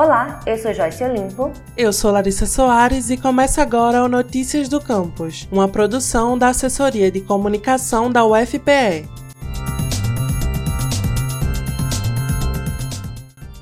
Olá, eu sou Joyce Olimpo. Eu sou Larissa Soares e começa agora o Notícias do Campus, uma produção da Assessoria de Comunicação da UFPE.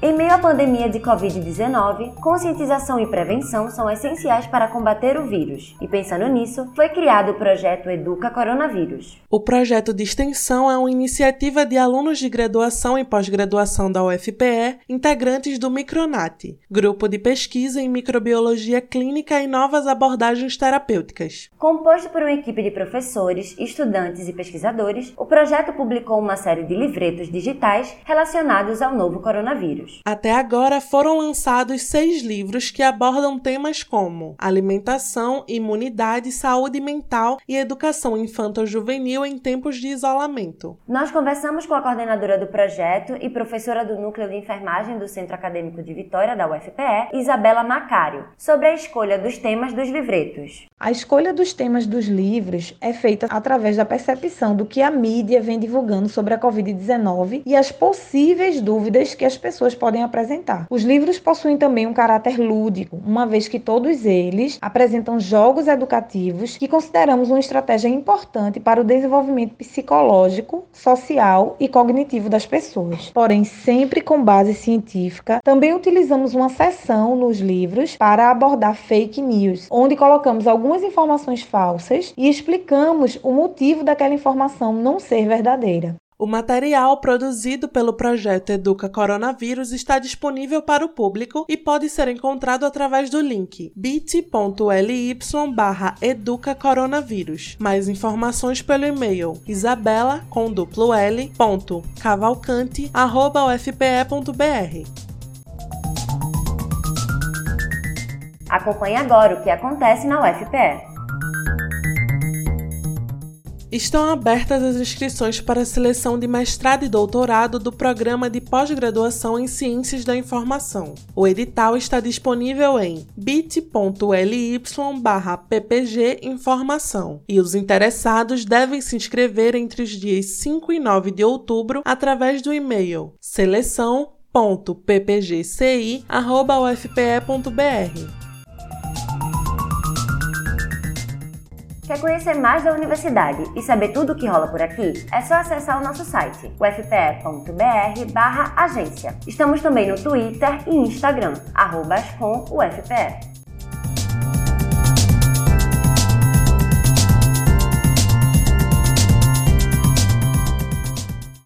Em meio à pandemia de Covid-19, conscientização e prevenção são essenciais para combater o vírus. E pensando nisso, foi criado o projeto Educa Coronavírus. O projeto de extensão é uma iniciativa de alunos de graduação e pós-graduação da UFPE, integrantes do Micronat, grupo de pesquisa em microbiologia clínica e novas abordagens terapêuticas. Composto por uma equipe de professores, estudantes e pesquisadores, o projeto publicou uma série de livretos digitais relacionados ao novo coronavírus. Até agora foram lançados seis livros que abordam temas como alimentação, imunidade, saúde mental e educação infanto-juvenil em tempos de isolamento. Nós conversamos com a coordenadora do projeto e professora do Núcleo de Enfermagem do Centro Acadêmico de Vitória, da UFPE, Isabela Macário, sobre a escolha dos temas dos livretos. A escolha dos temas dos livros é feita através da percepção do que a mídia vem divulgando sobre a Covid-19 e as possíveis dúvidas que as pessoas podem apresentar. Os livros possuem também um caráter lúdico, uma vez que todos eles apresentam jogos educativos que consideramos uma estratégia importante para o desenvolvimento psicológico, social e cognitivo das pessoas. Porém, sempre com base científica, também utilizamos uma seção nos livros para abordar fake news, onde colocamos algumas informações falsas e explicamos o motivo daquela informação não ser verdadeira. O material produzido pelo projeto Educa Coronavírus está disponível para o público e pode ser encontrado através do link bit.ly barra Educa Coronavírus. Mais informações pelo e-mail isabela com ponto cavalcante arroba ufpe.br. Acompanhe agora o que acontece na UFPE. Estão abertas as inscrições para a seleção de mestrado e doutorado do programa de pós-graduação em Ciências da Informação. O edital está disponível em bit.ly ppg informação e os interessados devem se inscrever entre os dias 5 e 9 de outubro através do e-mail seleção.ppgci.ufpe.br. Quer conhecer mais da universidade e saber tudo o que rola por aqui? É só acessar o nosso site, ufpe.br agência. Estamos também no Twitter e Instagram, arroba ufpe.